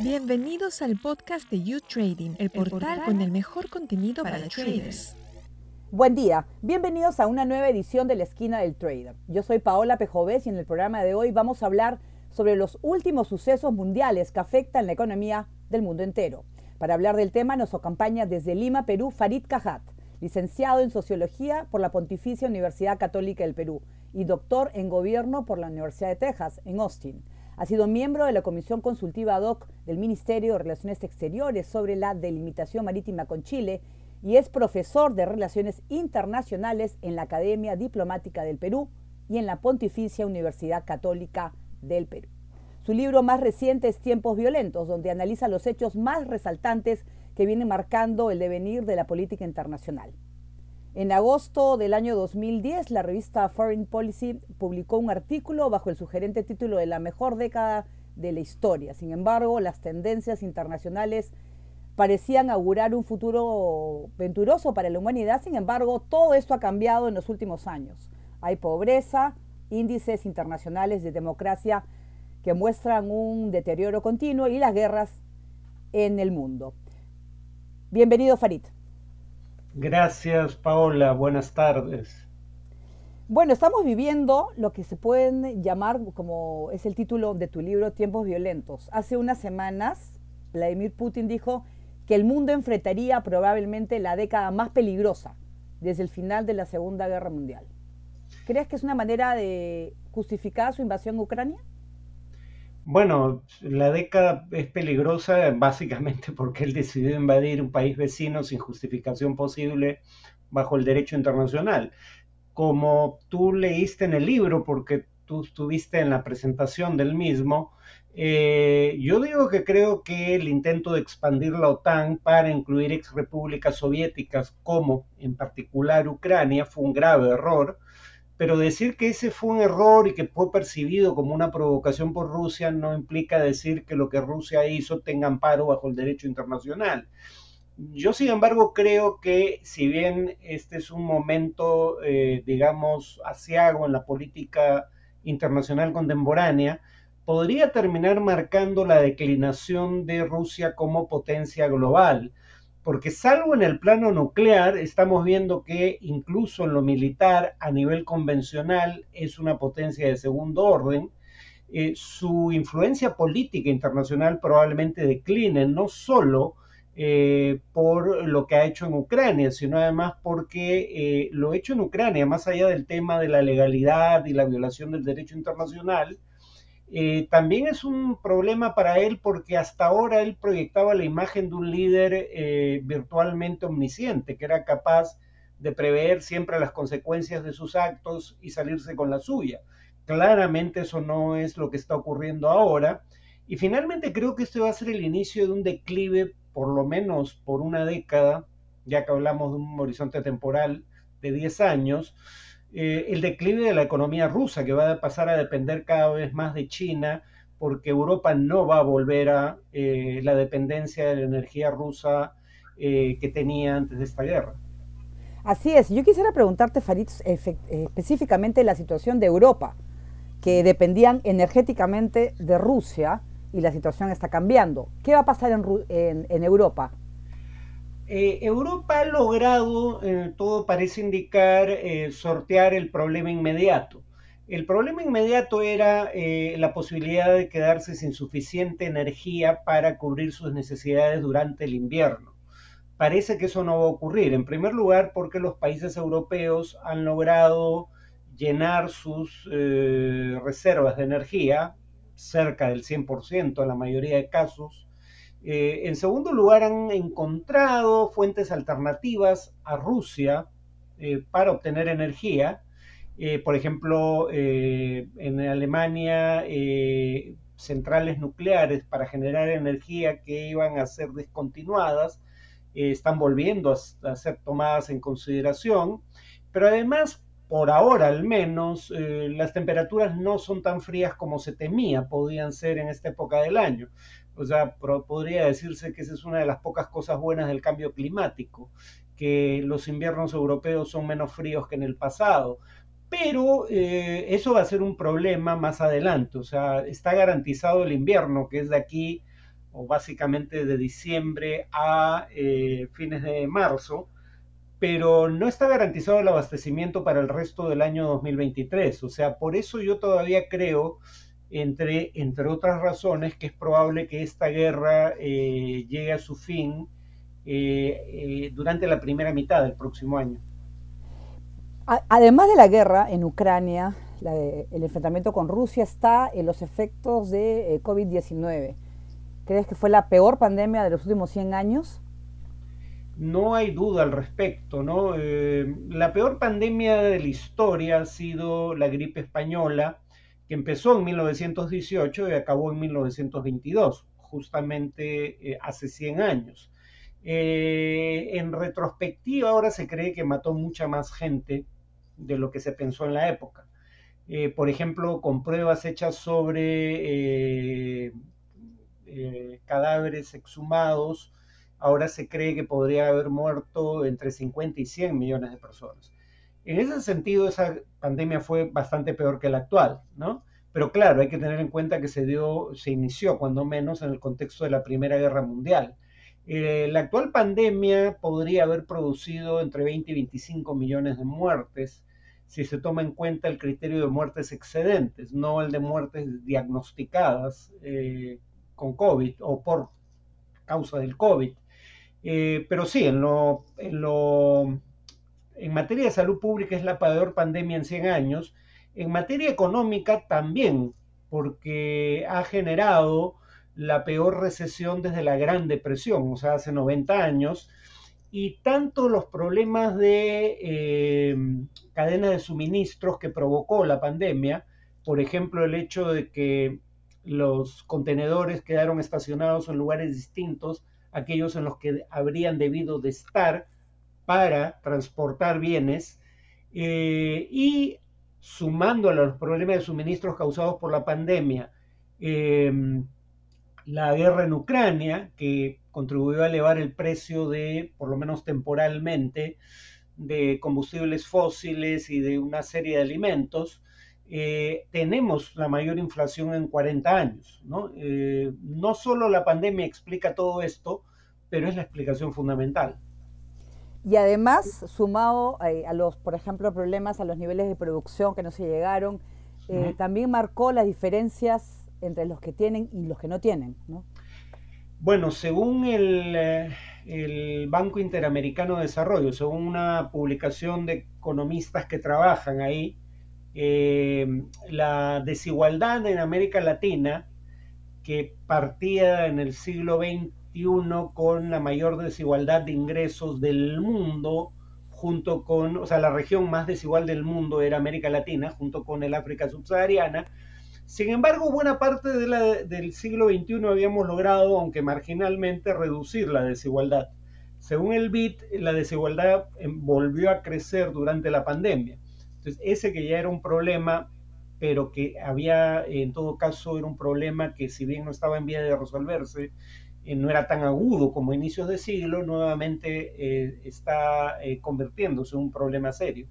Bienvenidos al podcast de You Trading, el portal con el mejor contenido para, los traders. Buen día, bienvenidos a una nueva edición de la esquina del trader. Yo soy Paola Pejovés y en el programa de hoy vamos a hablar sobre los últimos sucesos mundiales que afectan la economía del mundo entero. Para hablar del tema nos acompaña desde Lima, Perú, Farid Cajat, licenciado en Sociología por la Pontificia Universidad Católica del Perú y doctor en Gobierno por la Universidad de Texas, en Austin. Ha sido miembro de la Comisión Consultiva ad hoc del Ministerio de Relaciones Exteriores sobre la delimitación marítima con Chile y es profesor de Relaciones Internacionales en la Academia Diplomática del Perú y en la Pontificia Universidad Católica del Perú. Su libro más reciente es Tiempos Violentos, donde analiza los hechos más resaltantes que vienen marcando el devenir de la política internacional. En agosto del año 2010, la revista Foreign Policy publicó un artículo bajo el sugerente título de la mejor década de la historia. Sin embargo, las tendencias internacionales parecían augurar un futuro venturoso para la humanidad. Sin embargo, todo esto ha cambiado en los últimos años. Hay pobreza, índices internacionales de democracia que muestran un deterioro continuo y las guerras en el mundo. Bienvenido, Farid. Gracias, Paola. Buenas tardes. Bueno, estamos viviendo lo que se pueden llamar, como es el título de tu libro, Tiempos Violentos. Hace unas semanas, Vladimir Putin dijo que el mundo enfrentaría probablemente la década más peligrosa desde el final de la Segunda Guerra Mundial. ¿Crees que es una manera de justificar su invasión a Ucrania? Bueno, la década es peligrosa básicamente porque él decidió invadir un país vecino sin justificación posible bajo el derecho internacional. Como tú leíste en el libro, porque tú estuviste en la presentación del mismo, eh, yo digo que creo que el intento de expandir la OTAN para incluir ex repúblicas soviéticas como en particular Ucrania fue un grave error pero decir que ese fue un error y que fue percibido como una provocación por Rusia no implica decir que lo que Rusia hizo tenga amparo bajo el derecho internacional. Yo, sin embargo, creo que si bien este es un momento, eh, digamos, asiago en la política internacional contemporánea, podría terminar marcando la declinación de Rusia como potencia global porque salvo en el plano nuclear, estamos viendo que incluso en lo militar, a nivel convencional, es una potencia de segundo orden. Eh, su influencia política internacional probablemente decline, no solo eh, por lo que ha hecho en Ucrania, sino además porque eh, lo hecho en Ucrania, más allá del tema de la legalidad y la violación del derecho internacional, eh, también es un problema para él porque hasta ahora él proyectaba la imagen de un líder eh, virtualmente omnisciente, que era capaz de prever siempre las consecuencias de sus actos y salirse con la suya. Claramente eso no es lo que está ocurriendo ahora. Y finalmente creo que este va a ser el inicio de un declive, por lo menos por una década, ya que hablamos de un horizonte temporal de 10 años, eh, el declive de la economía rusa, que va a pasar a depender cada vez más de China, porque Europa no va a volver a eh, la dependencia de la energía rusa eh, que tenía antes de esta guerra. Así es. Yo quisiera preguntarte, Farid, específicamente la situación de Europa, que dependían energéticamente de Rusia y la situación está cambiando. ¿Qué va a pasar en Europa? Eh, Europa ha logrado, eh, todo parece indicar, eh, sortear el problema inmediato. El problema inmediato era la posibilidad de quedarse sin suficiente energía para cubrir sus necesidades durante el invierno. Parece que eso no va a ocurrir. En primer lugar, porque los países europeos han logrado llenar sus reservas de energía, cerca del 100% en la mayoría de casos, eh, en segundo lugar, han encontrado fuentes alternativas a Rusia eh, para obtener energía. Eh, por ejemplo, en Alemania, centrales nucleares para generar energía que iban a ser descontinuadas están volviendo a, ser tomadas en consideración. Pero además, por ahora al menos, las temperaturas no son tan frías como se temía podían ser en esta época del año. O sea, podría decirse que esa es una de las pocas cosas buenas del cambio climático, que los inviernos europeos son menos fríos que en el pasado. pero eh, eso va a ser un problema más adelante, o sea, está garantizado el invierno, que es de aquí, o básicamente de diciembre a eh, fines de marzo, pero no está garantizado el abastecimiento para el resto del año 2023, o sea, por eso yo todavía creo, entre, entre otras razones, que es probable que esta guerra eh, llegue a su fin durante la primera mitad del próximo año. Además de la guerra en Ucrania, el enfrentamiento con Rusia está en los efectos de eh, COVID-19. ¿Crees que fue la peor pandemia de los últimos 100 años? No hay duda al respecto, ¿no? Eh, la peor pandemia de la historia ha sido la gripe española, que empezó en 1918 y acabó en 1922, justamente eh, hace 100 años. en retrospectiva ahora se cree que mató mucha más gente de lo que se pensó en la época. Eh, por ejemplo, con pruebas hechas sobre eh, eh, cadáveres exhumados, ahora se cree que podría haber muerto entre 50 y 100 millones de personas. En ese sentido, esa pandemia fue bastante peor que la actual, ¿no? Pero claro, hay que tener en cuenta que se dio, se inició cuando menos en el contexto de la Primera Guerra Mundial. la actual pandemia podría haber producido entre 20 y 25 millones de muertes, si se toma en cuenta el criterio de muertes excedentes, no el de muertes diagnosticadas eh, con COVID o por causa del COVID. Eh, pero sí, en, lo, en materia de salud pública es la peor pandemia en 100 años. En materia económica también, porque ha generado la peor recesión desde la Gran Depresión, o sea, hace 90 años, y tanto los problemas de eh, cadena de suministros que provocó la pandemia, por ejemplo, el hecho de que los contenedores quedaron estacionados en lugares distintos, aquellos en los que habrían debido de estar para transportar bienes, eh, y sumando a los problemas de suministros causados por la pandemia, eh, la guerra en Ucrania, que contribuyó a elevar el precio de, por lo menos temporalmente, de combustibles fósiles y de una serie de alimentos, eh, tenemos la mayor inflación en 40 años. Eh, no solo la pandemia explica todo esto, pero es la explicación fundamental. Y además, sumado eh, a los, por ejemplo, problemas a los niveles de producción que no se llegaron, también marcó las diferencias entre los que tienen y los que no tienen. ¿no? Bueno, según eh, el, Banco Interamericano de Desarrollo, según una publicación de economistas que trabajan ahí, eh, la desigualdad en América Latina, que partía en el siglo XXI con la mayor desigualdad de ingresos del mundo, junto con, o sea, la región más desigual del mundo era América Latina, junto con el África subsahariana, sin embargo, buena parte del siglo XXI habíamos logrado, aunque marginalmente, reducir la desigualdad. Según el BIT, la desigualdad em, volvió a crecer durante la pandemia. Entonces, ese que ya era un problema, pero que había, en todo caso, era un problema que si bien no estaba en vía de resolverse, no era tan agudo como a inicios de siglo, nuevamente eh, está eh, convirtiéndose en un problema serio.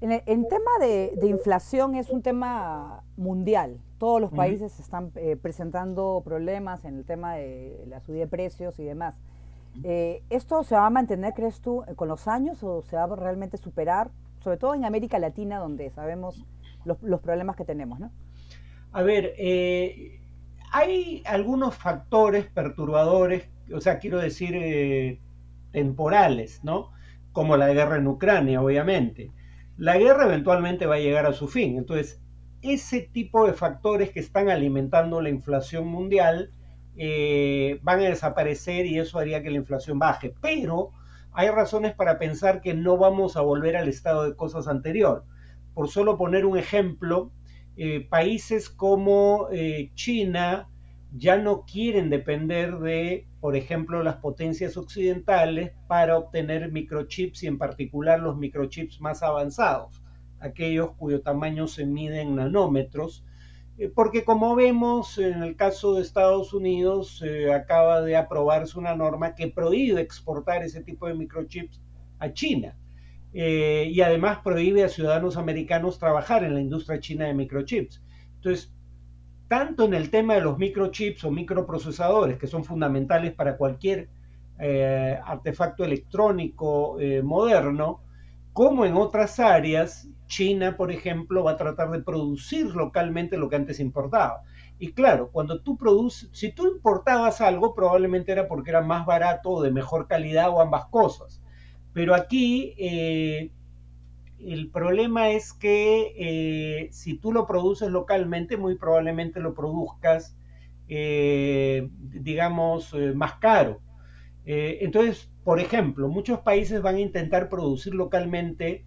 En, tema de, inflación es un tema mundial. Todos los países están eh, presentando problemas en el tema de la subida de precios y demás. Eh, ¿Esto se va a mantener, crees tú, con los años o se va a realmente superar, sobre todo en América Latina, donde sabemos los, problemas que tenemos? ¿no? A ver, eh, hay algunos factores perturbadores, o sea, quiero decir, temporales, ¿no? Como la guerra en Ucrania, obviamente la guerra eventualmente va a llegar a su fin. Entonces, ese tipo de factores que están alimentando la inflación mundial eh, van a desaparecer y eso haría que la inflación baje. Pero hay razones para pensar que no vamos a volver al estado de cosas anterior. Por solo poner un ejemplo, eh, países como eh, China ya no quieren depender de por ejemplo, las potencias occidentales para obtener microchips y en particular los microchips más avanzados, aquellos cuyo tamaño se mide en nanómetros, eh, porque como vemos en el caso de Estados Unidos acaba de aprobarse una norma que prohíbe exportar ese tipo de microchips a China. Eh, y además prohíbe a ciudadanos americanos trabajar en la industria china de microchips. Entonces, tanto en el tema de los microchips o microprocesadores, que son fundamentales para cualquier eh, artefacto electrónico eh, moderno, como en otras áreas, China, por ejemplo, va a tratar de producir localmente lo que antes importaba. Y claro, cuando tú produces, si tú importabas algo, probablemente era porque era más barato o de mejor calidad o ambas cosas. Pero aquí eh, el problema es que eh, si tú lo produces localmente, muy probablemente lo produzcas, eh, digamos, más caro. entonces, por ejemplo, muchos países van a intentar producir localmente,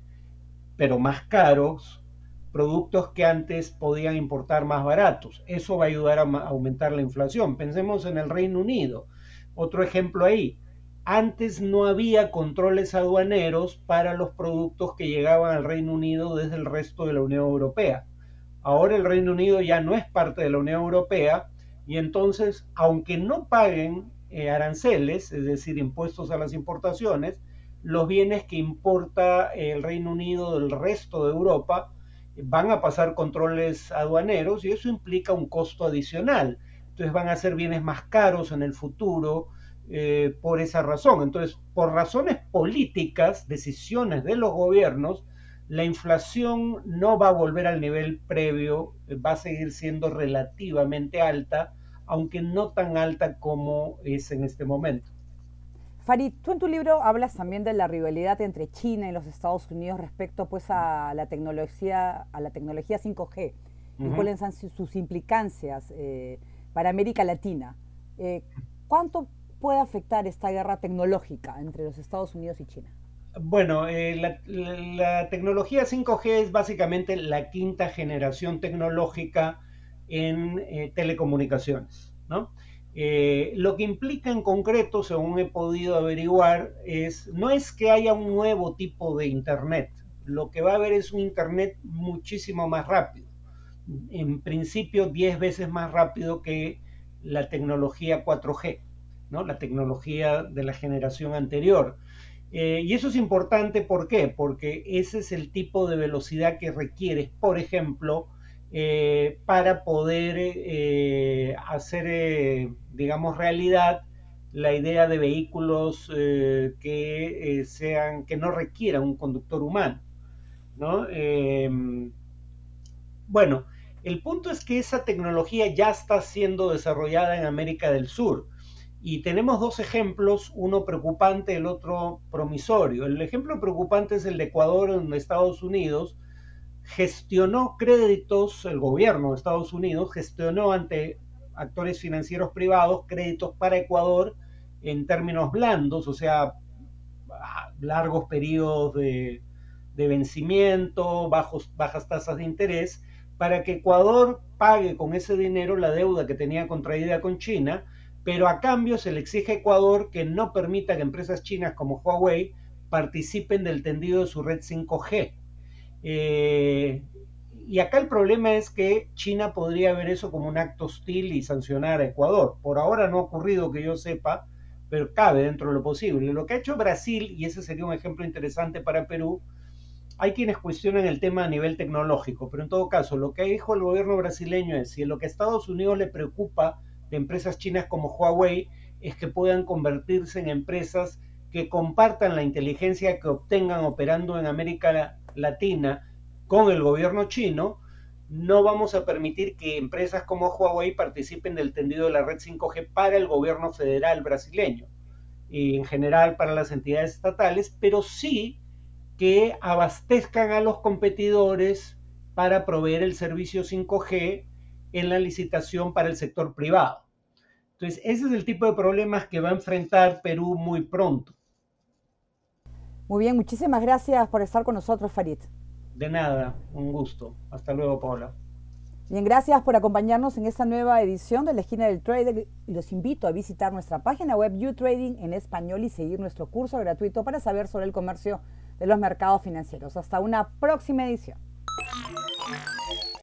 pero más caros, productos que antes podían importar más baratos. Eso va a ayudar a aumentar la inflación. Pensemos en el Reino Unido. Otro ejemplo ahí. Antes no había controles aduaneros para los productos que llegaban al Reino Unido desde el resto de la Unión Europea. Ahora el Reino Unido ya no es parte de la Unión Europea y entonces, aunque no paguen eh, aranceles, es decir, impuestos a las importaciones, los bienes que importa el Reino Unido del resto de Europa van a pasar controles aduaneros y eso implica un costo adicional. Entonces van a ser bienes más caros en el futuro eh, por esa razón. Entonces, por razones políticas, decisiones de los gobiernos, la inflación no va a volver al nivel previo, va a seguir siendo relativamente alta, aunque no tan alta como es en este momento. Farid, tú en tu libro hablas también de la rivalidad entre China y los Estados Unidos respecto pues a la tecnología, a la tecnología 5G y cuáles son sus implicancias eh, para América Latina. Eh, ¿Cuánto puede afectar esta guerra tecnológica entre los Estados Unidos y China? Bueno, eh, la, tecnología 5G es básicamente la quinta generación tecnológica en telecomunicaciones, ¿no? Eh, lo que implica en concreto, según he podido averiguar, es no es que haya un nuevo tipo de Internet, lo que va a haber es un Internet muchísimo más rápido, en principio 10 veces más rápido que la tecnología 4G, ¿no? la tecnología de la generación anterior. Eh, y eso es importante, ¿por qué? Porque ese es el tipo de velocidad que requiere, por ejemplo, eh, para poder eh, hacer, digamos, realidad la idea de vehículos que sean, que no requieran un conductor humano. ¿no? Em, bueno, el punto es que esa tecnología ya está siendo desarrollada en América del Sur. Y tenemos dos ejemplos, uno preocupante, el otro promisorio. El ejemplo preocupante es el de Ecuador, en Estados Unidos, gestionó créditos, el gobierno de Estados Unidos gestionó ante actores financieros privados créditos para Ecuador en términos blandos, o sea, largos periodos de, vencimiento, bajas tasas de interés, para que Ecuador pague con ese dinero la deuda que tenía contraída con China, pero a cambio se le exige a Ecuador que no permita que empresas chinas como Huawei participen del tendido de su red 5G. Eh, y acá el problema es que China podría ver eso como un acto hostil y sancionar a Ecuador. Por ahora no ha ocurrido que yo sepa, pero cabe dentro de lo posible. Lo que ha hecho Brasil, y ese sería un ejemplo interesante para Perú, hay quienes cuestionan el tema a nivel tecnológico, pero en todo caso, lo que dijo el gobierno brasileño es, si lo que a Estados Unidos le preocupa de empresas chinas como Huawei es que puedan convertirse en empresas que compartan la inteligencia que obtengan operando en América Latina con el gobierno chino, no vamos a permitir que empresas como Huawei participen del tendido de la red 5G para el gobierno federal brasileño y en general para las entidades estatales, pero sí que abastezcan a los competidores para proveer el servicio 5G en la licitación para el sector privado. Entonces, ese es el tipo de problemas que va a enfrentar Perú muy pronto. Muy bien, muchísimas gracias por estar con nosotros, Farid. De nada, un gusto. Hasta luego, Paula. Bien, gracias por acompañarnos en esta nueva edición de la esquina del trader y los invito a visitar nuestra página web YouTrading en español y seguir nuestro curso gratuito para saber sobre el comercio de los mercados financieros. Hasta una próxima edición.